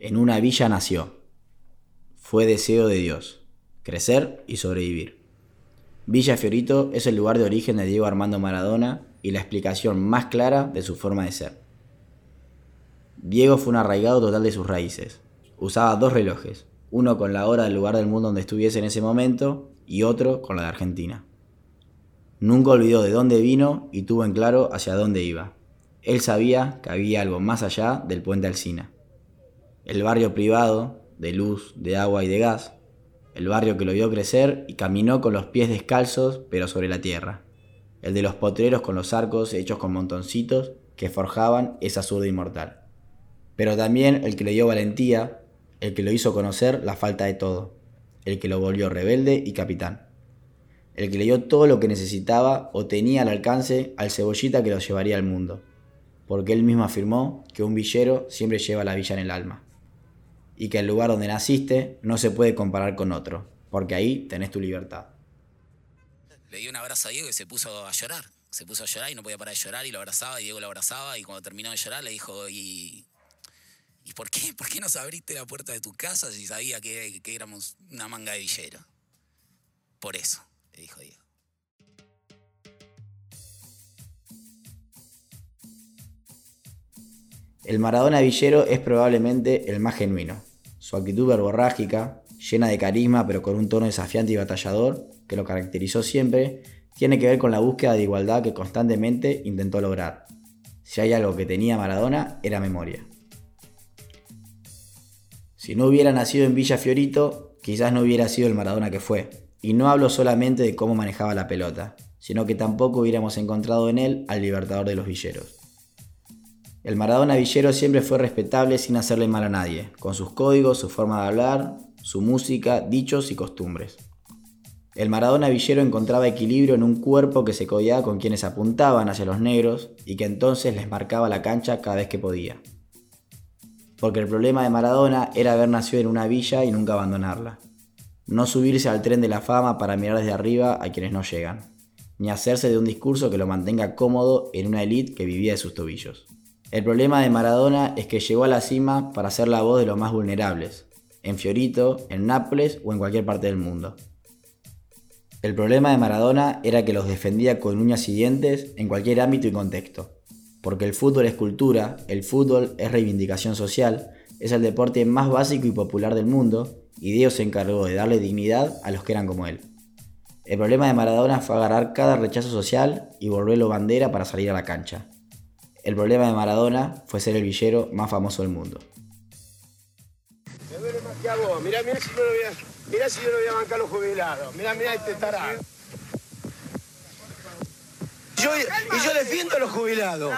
En una villa nació. Fue deseo de Dios, crecer y sobrevivir. Villa Fiorito es el lugar de origen de Diego Armando Maradona y la explicación más clara de su forma de ser. Diego fue un arraigado total de sus raíces. Usaba dos relojes, uno con la hora del lugar del mundo donde estuviese en ese momento y otro con la de Argentina. Nunca olvidó de dónde vino y tuvo en claro hacia dónde iba. Él sabía que había algo más allá del puente Alsina el barrio privado, de luz, de agua y de gas, el barrio que lo vio crecer y caminó con los pies descalzos pero sobre la tierra, el de los potreros con los arcos hechos con montoncitos que forjaban esa zurda inmortal, pero también el que le dio valentía, el que lo hizo conocer la falta de todo, el que lo volvió rebelde y capitán, el que le dio todo lo que necesitaba o tenía al alcance al cebollita que lo llevaría al mundo, porque él mismo afirmó que un villero siempre lleva la villa en el alma y que el lugar donde naciste no se puede comparar con otro, porque ahí tenés tu libertad. Le dio un abrazo a Diego y se puso a llorar. Se puso a llorar y no podía parar de llorar y lo abrazaba y Diego lo abrazaba y cuando terminó de llorar le dijo, ¿y, ¿y por, qué, por qué nos abriste la puerta de tu casa si sabía que, que éramos una manga de villero? Por eso, le dijo Diego. El Maradona Villero es probablemente el más genuino. Su actitud verborrágica, llena de carisma pero con un tono desafiante y batallador, que lo caracterizó siempre, tiene que ver con la búsqueda de igualdad que constantemente intentó lograr. Si hay algo que tenía Maradona, era memoria. Si no hubiera nacido en Villa Fiorito, quizás no hubiera sido el Maradona que fue. Y no hablo solamente de cómo manejaba la pelota, sino que tampoco hubiéramos encontrado en él al libertador de los villeros. El Maradona Villero siempre fue respetable sin hacerle mal a nadie, con sus códigos, su forma de hablar, su música, dichos y costumbres. El Maradona Villero encontraba equilibrio en un cuerpo que se codiaba con quienes apuntaban hacia los negros y que entonces les marcaba la cancha cada vez que podía. Porque el problema de Maradona era haber nacido en una villa y nunca abandonarla. No subirse al tren de la fama para mirar desde arriba a quienes no llegan, ni hacerse de un discurso que lo mantenga cómodo en una élite que vivía de sus tobillos. El problema de Maradona es que llegó a la cima para ser la voz de los más vulnerables, en Fiorito, en Nápoles o en cualquier parte del mundo. El problema de Maradona era que los defendía con uñas y dientes en cualquier ámbito y contexto, porque el fútbol es cultura, el fútbol es reivindicación social, es el deporte más básico y popular del mundo, y Dios se encargó de darle dignidad a los que eran como él. El problema de Maradona fue agarrar cada rechazo social y volverlo bandera para salir a la cancha. El problema de Maradona fue ser el villero más famoso del mundo. Me duele más que a vos. Mirá, mirá si, yo no voy a, mirá si yo no voy a bancar los jubilados. Mirá, mirá este tarado. Yo, y yo defiendo a los jubilados.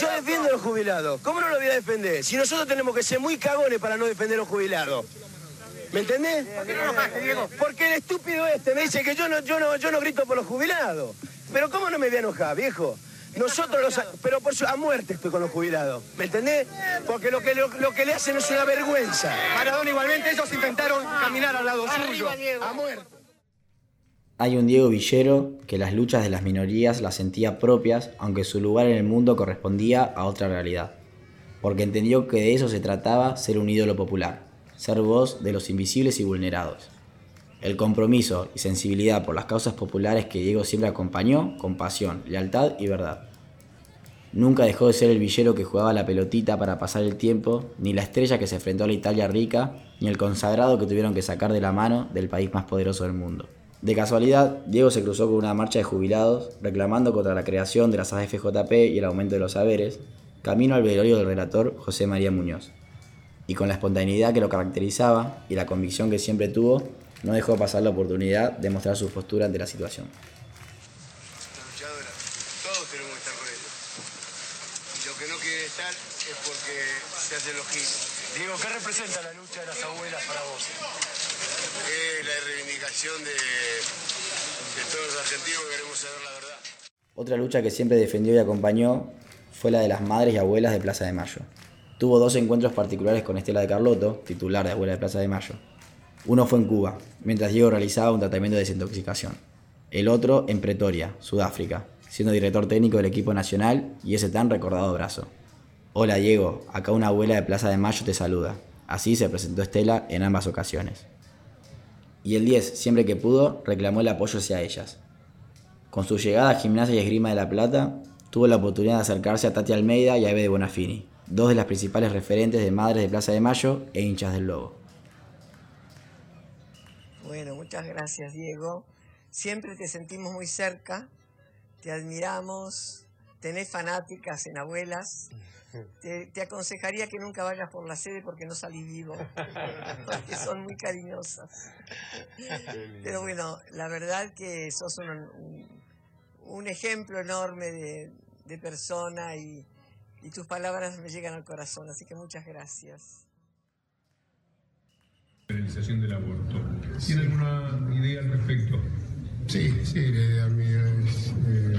Yo defiendo a los jubilados. ¿Cómo no lo voy a defender? Si nosotros tenemos que ser muy cagones para no defender a los jubilados. ¿Me entendés? Porque el estúpido este me dice que yo no, yo no, yo no grito por los jubilados. Pero ¿cómo no me voy a enojar, viejo? Nosotros los... Pero por su, a muerte estoy con los jubilados. ¿Me entendés? Porque lo que, lo, que le hacen es una vergüenza. Maradona igualmente, ellos intentaron caminar al lado suyo. A muerte. Hay un Diego Villero que las luchas de las minorías las sentía propias, aunque su lugar en el mundo correspondía a otra realidad. Porque entendió que de eso se trataba ser un ídolo popular, ser voz de los invisibles y vulnerados. El compromiso y sensibilidad por las causas populares que Diego siempre acompañó con pasión, lealtad y verdad. Nunca dejó de ser el villero que jugaba la pelotita para pasar el tiempo, ni la estrella que se enfrentó a la Italia rica, ni el consagrado que tuvieron que sacar de la mano del país más poderoso del mundo. De casualidad, Diego se cruzó con una marcha de jubilados reclamando contra la creación de las AFJP y el aumento de los saberes, camino al velorio del relator José María Muñoz. Y con la espontaneidad que lo caracterizaba y la convicción que siempre tuvo, no dejó pasar la oportunidad de mostrar su postura ante la situación. Todos tenemos que estar con ellos. Lo que no quiere estar es porque se hacen los giles. Diego, ¿qué representa la lucha de las abuelas para vos? Es la reivindicación de, de todos los argentinos que queremos saber la verdad. Otra lucha que siempre defendió y acompañó fue la de las madres y abuelas de Plaza de Mayo. Tuvo dos encuentros particulares con Estela de Carlotto, titular de Abuela de Plaza de Mayo, uno fue en Cuba, mientras Diego realizaba un tratamiento de desintoxicación. El otro en Pretoria, Sudáfrica, siendo director técnico del equipo nacional y ese tan recordado brazo. Hola Diego, acá una abuela de Plaza de Mayo te saluda. Así se presentó Estela en ambas ocasiones. Y el 10, siempre que pudo, reclamó el apoyo hacia ellas. Con su llegada a Gimnasia y Esgrima de la Plata, tuvo la oportunidad de acercarse a Tati Almeida y a Eve de Bonafini, dos de las principales referentes de madres de Plaza de Mayo e hinchas del Lobo. Bueno, muchas gracias Diego. Siempre te sentimos muy cerca, te admiramos, tenés fanáticas en abuelas. Te, aconsejaría que nunca vayas por la sede porque no salís vivo, porque son muy cariñosas. Pero bueno, la verdad que sos un, un, ejemplo enorme de, de persona y, y tus palabras me llegan al corazón, así que muchas gracias. Realización del aborto. ¿Tiene alguna idea al respecto? Sí, sí, la idea mía es eh,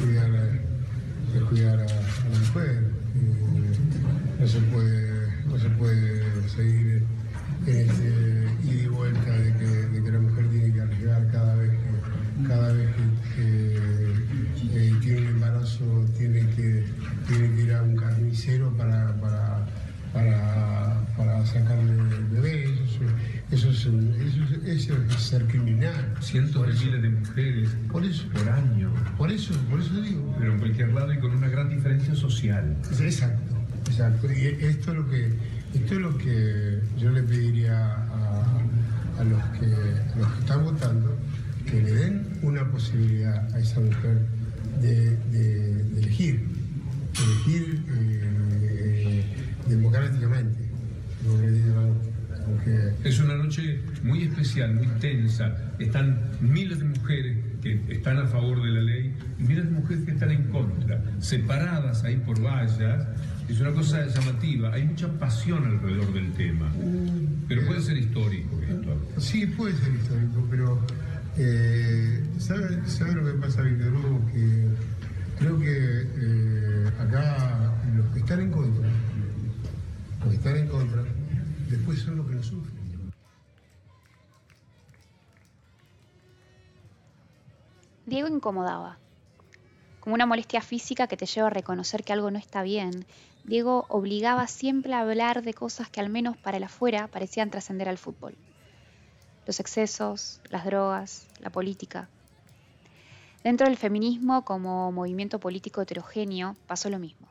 cuidar, a, cuidar a, la mujer. Eh, no, se puede, de por, eso, por año. Por eso, por eso digo. Pero en cualquier lado y con una gran diferencia social. Exacto, exacto. Y esto es lo que, esto es lo que yo le pediría a, a los, que, los que están votando, que le den una posibilidad a esa mujer de, de, elegir, elegir eh, democráticamente. democráticamente es una noche muy especial, muy tensa. Están miles de mujeres que están a favor de la ley y miles de mujeres que están en contra, separadas ahí por vallas. Es una cosa llamativa. Hay mucha pasión alrededor del tema. Pero puede ser histórico esto. Sí, puede ser histórico, pero eh, ¿sabe, lo que pasa, Víctor Hugo? Que incomodaba. Como una molestia física que te lleva a reconocer que algo no está bien, Diego obligaba siempre a hablar de cosas que al menos para el afuera parecían trascender al fútbol. Los excesos, las drogas, la política. Dentro del feminismo como movimiento político heterogéneo pasó lo mismo.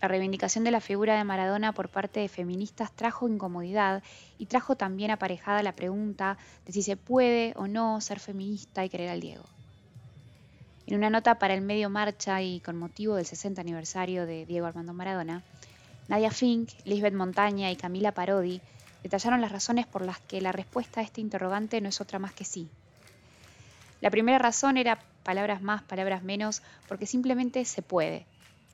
La reivindicación de la figura de Maradona por parte de feministas trajo incomodidad y trajo también aparejada la pregunta de si se puede o no ser feminista y querer al Diego. En una nota para el medio Marcha y con motivo del 60 aniversario de Diego Armando Maradona, Nadia Fink, Lisbeth Montaña y Camila Parodi detallaron las razones por las que la respuesta a este interrogante no es otra más que sí. La primera razón era palabras más, palabras menos, porque simplemente se puede,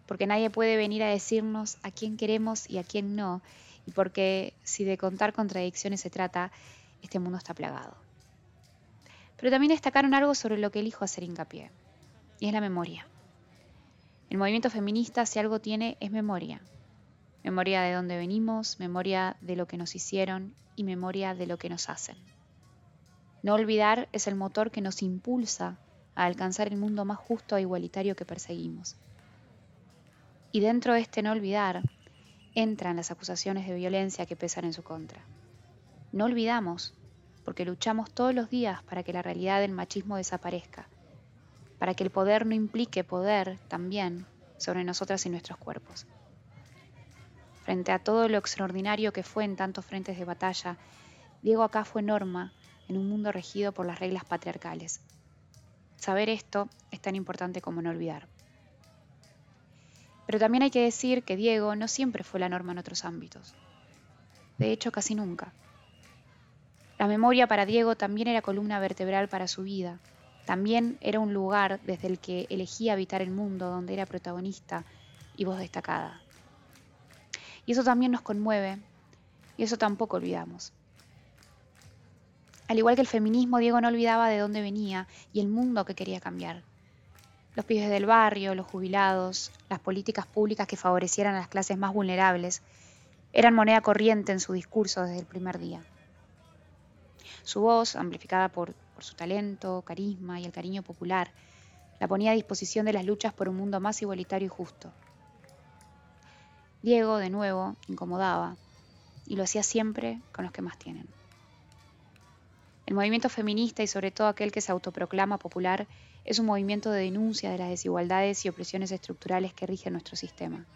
porque nadie puede venir a decirnos a quién queremos y a quién no, y porque si de contar contradicciones se trata, este mundo está plagado. Pero también destacaron algo sobre lo que elijo hacer hincapié, y es la memoria. El movimiento feminista, si algo tiene, es memoria. Memoria de dónde venimos, memoria de lo que nos hicieron y memoria de lo que nos hacen. No olvidar es el motor que nos impulsa a alcanzar el mundo más justo e igualitario que perseguimos. Y dentro de este no olvidar entran las acusaciones de violencia que pesan en su contra. No olvidamos, porque luchamos todos los días para que la realidad del machismo desaparezca, para que el poder no implique poder también sobre nosotras y nuestros cuerpos. Frente a todo lo extraordinario que fue en tantos frentes de batalla, Diego acá fue norma en un mundo regido por las reglas patriarcales. Saber esto es tan importante como no olvidar. Pero también hay que decir que Diego no siempre fue la norma en otros ámbitos. De hecho, casi nunca. La memoria para Diego también era columna vertebral para su vida. También era un lugar desde el que elegía habitar el mundo donde era protagonista y voz destacada. Y eso también nos conmueve y eso tampoco olvidamos. Al igual que el feminismo, Diego no olvidaba de dónde venía y el mundo que quería cambiar los pibes del barrio, los jubilados, las políticas públicas que favorecieran a las clases más vulnerables, eran moneda corriente en su discurso desde el primer día. Su voz, amplificada por, su talento, carisma y el cariño popular, la ponía a disposición de las luchas por un mundo más igualitario y justo. Diego, de nuevo, incomodaba, y lo hacía siempre con los que más tienen. El movimiento feminista y sobre todo aquel que se autoproclama popular es un movimiento de denuncia de las desigualdades y opresiones estructurales que rigen nuestro sistema.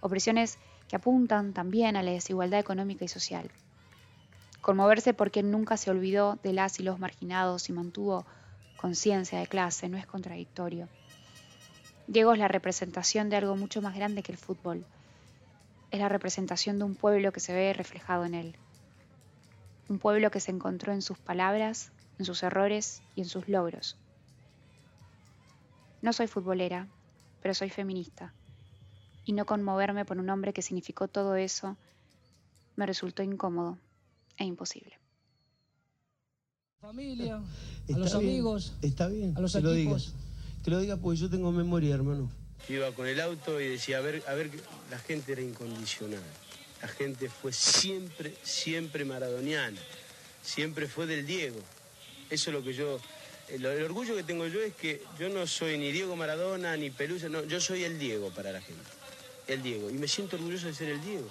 Opresiones que apuntan también a la desigualdad económica y social. Conmoverse porque nunca se olvidó de las y los marginados y mantuvo conciencia de clase no es contradictorio. Diego es la representación de algo mucho más grande que el fútbol. Es la representación de un pueblo que se ve reflejado en él. Un pueblo que se encontró en sus palabras, en sus errores y en sus logros. No soy futbolera, pero soy feminista. Y no conmoverme por un hombre que significó todo eso me resultó incómodo e imposible. Familia, a los amigos, Está bien, a los que lo digas. Que lo digas porque yo tengo memoria, hermano. Iba con el auto y decía, a ver, a ver, la gente era incondicional. La gente fue siempre, siempre maradoniana. Siempre fue del Diego. Eso es lo que yo... El, el orgullo que tengo yo es que yo no soy ni Diego Maradona, ni Pelusa, no, yo soy el Diego para la gente. El Diego. Y me siento orgulloso de ser el Diego.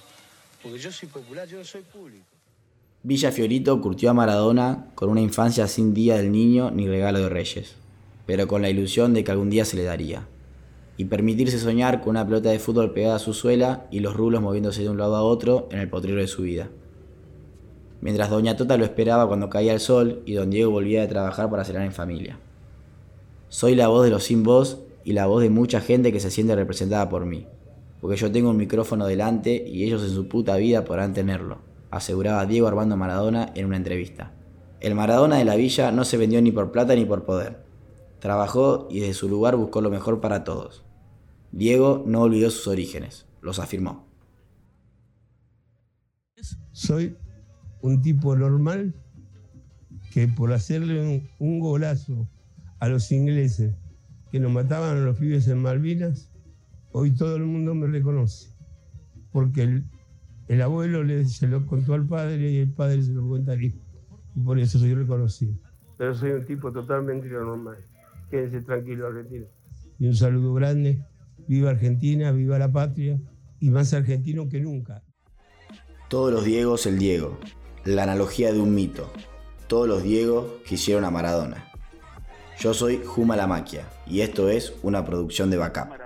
Porque yo soy popular, yo no soy público. Villa Fiorito curtió a Maradona con una infancia sin día del niño ni regalo de reyes, pero con la ilusión de que algún día se le daría. Y permitirse soñar con una pelota de fútbol pegada a su suela y los rulos moviéndose de un lado a otro en el potrero de su vida. Mientras Doña Tota lo esperaba cuando caía el sol y Don Diego volvía de trabajar para cenar en familia. Soy la voz de los sin voz y la voz de mucha gente que se siente representada por mí, porque yo tengo un micrófono delante y ellos en su puta vida podrán tenerlo, aseguraba Diego Armando Maradona en una entrevista. El Maradona de la villa no se vendió ni por plata ni por poder. Trabajó y desde su lugar buscó lo mejor para todos. Diego no olvidó sus orígenes, los afirmó. Soy un tipo normal que por hacerle un, un golazo a los ingleses que nos mataban a los pibes en Malvinas, hoy todo el mundo me reconoce. Porque el, el abuelo le, se lo contó al padre y el padre se lo cuenta al hijo. Y por eso soy reconocido. Pero soy un tipo totalmente normal. Quédense tranquilos, Argentina. Y un saludo grande. Viva Argentina, viva la patria. Y más argentino que nunca. Todos los Diegos el Diego, la analogía de un mito. Todos los Diegos quisieron a Maradona. Yo soy Juma la Maquia y esto es una producción de Backup.